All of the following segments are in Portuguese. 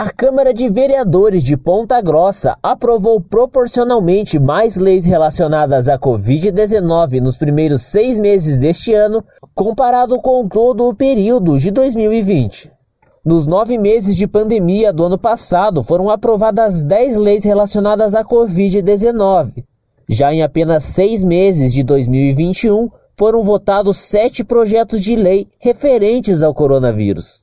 A Câmara de Vereadores de Ponta Grossa aprovou proporcionalmente mais leis relacionadas à Covid-19 nos primeiros seis meses deste ano, comparado com todo o período de 2020. Nos nove meses de pandemia do ano passado, foram aprovadas dez leis relacionadas à Covid-19. Já em apenas seis meses de 2021, foram votados sete projetos de lei referentes ao coronavírus.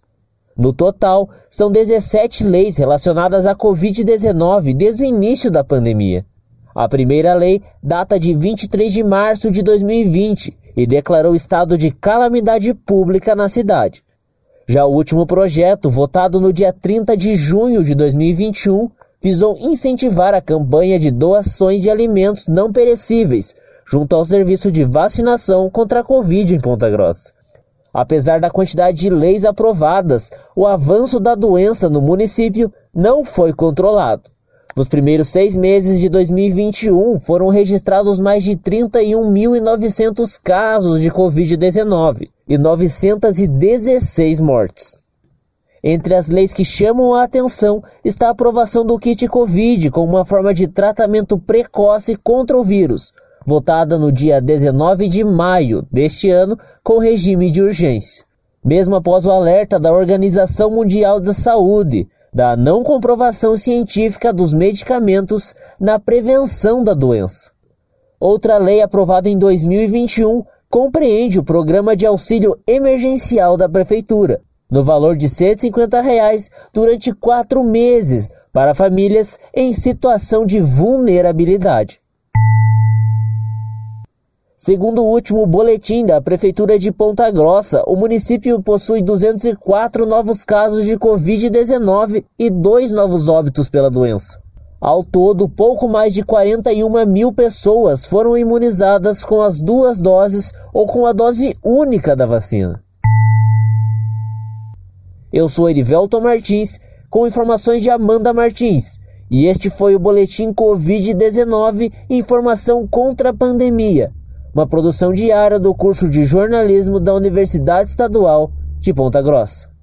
No total, são 17 leis relacionadas à Covid-19 desde o início da pandemia. A primeira lei data de 23 de março de 2020 e declarou estado de calamidade pública na cidade. Já o último projeto, votado no dia 30 de junho de 2021, visou incentivar a campanha de doações de alimentos não perecíveis junto ao serviço de vacinação contra a Covid em Ponta Grossa. Apesar da quantidade de leis aprovadas, o avanço da doença no município não foi controlado. Nos primeiros seis meses de 2021, foram registrados mais de 31.900 casos de Covid-19 e 916 mortes. Entre as leis que chamam a atenção está a aprovação do kit Covid como uma forma de tratamento precoce contra o vírus, votada no dia 19 de maio deste ano com regime de urgência. Mesmo após o alerta da Organização Mundial da Saúde da não comprovação científica dos medicamentos na prevenção da doença. Outra lei aprovada em 2021 compreende o programa de auxílio emergencial da Prefeitura, no valor de 150 reais durante quatro meses para famílias em situação de vulnerabilidade. Segundo o último boletim da Prefeitura de Ponta Grossa, o município possui 204 novos casos de Covid-19 e dois novos óbitos pela doença. Ao todo, pouco mais de 41 mil pessoas foram imunizadas com as duas doses ou com a dose única da vacina. Eu sou Erivelton Martins, com informações de Amanda Martins, e este foi o Boletim Covid-19 Informação contra a Pandemia uma produção diária do curso de jornalismo da Universidade Estadual de Ponta Grossa.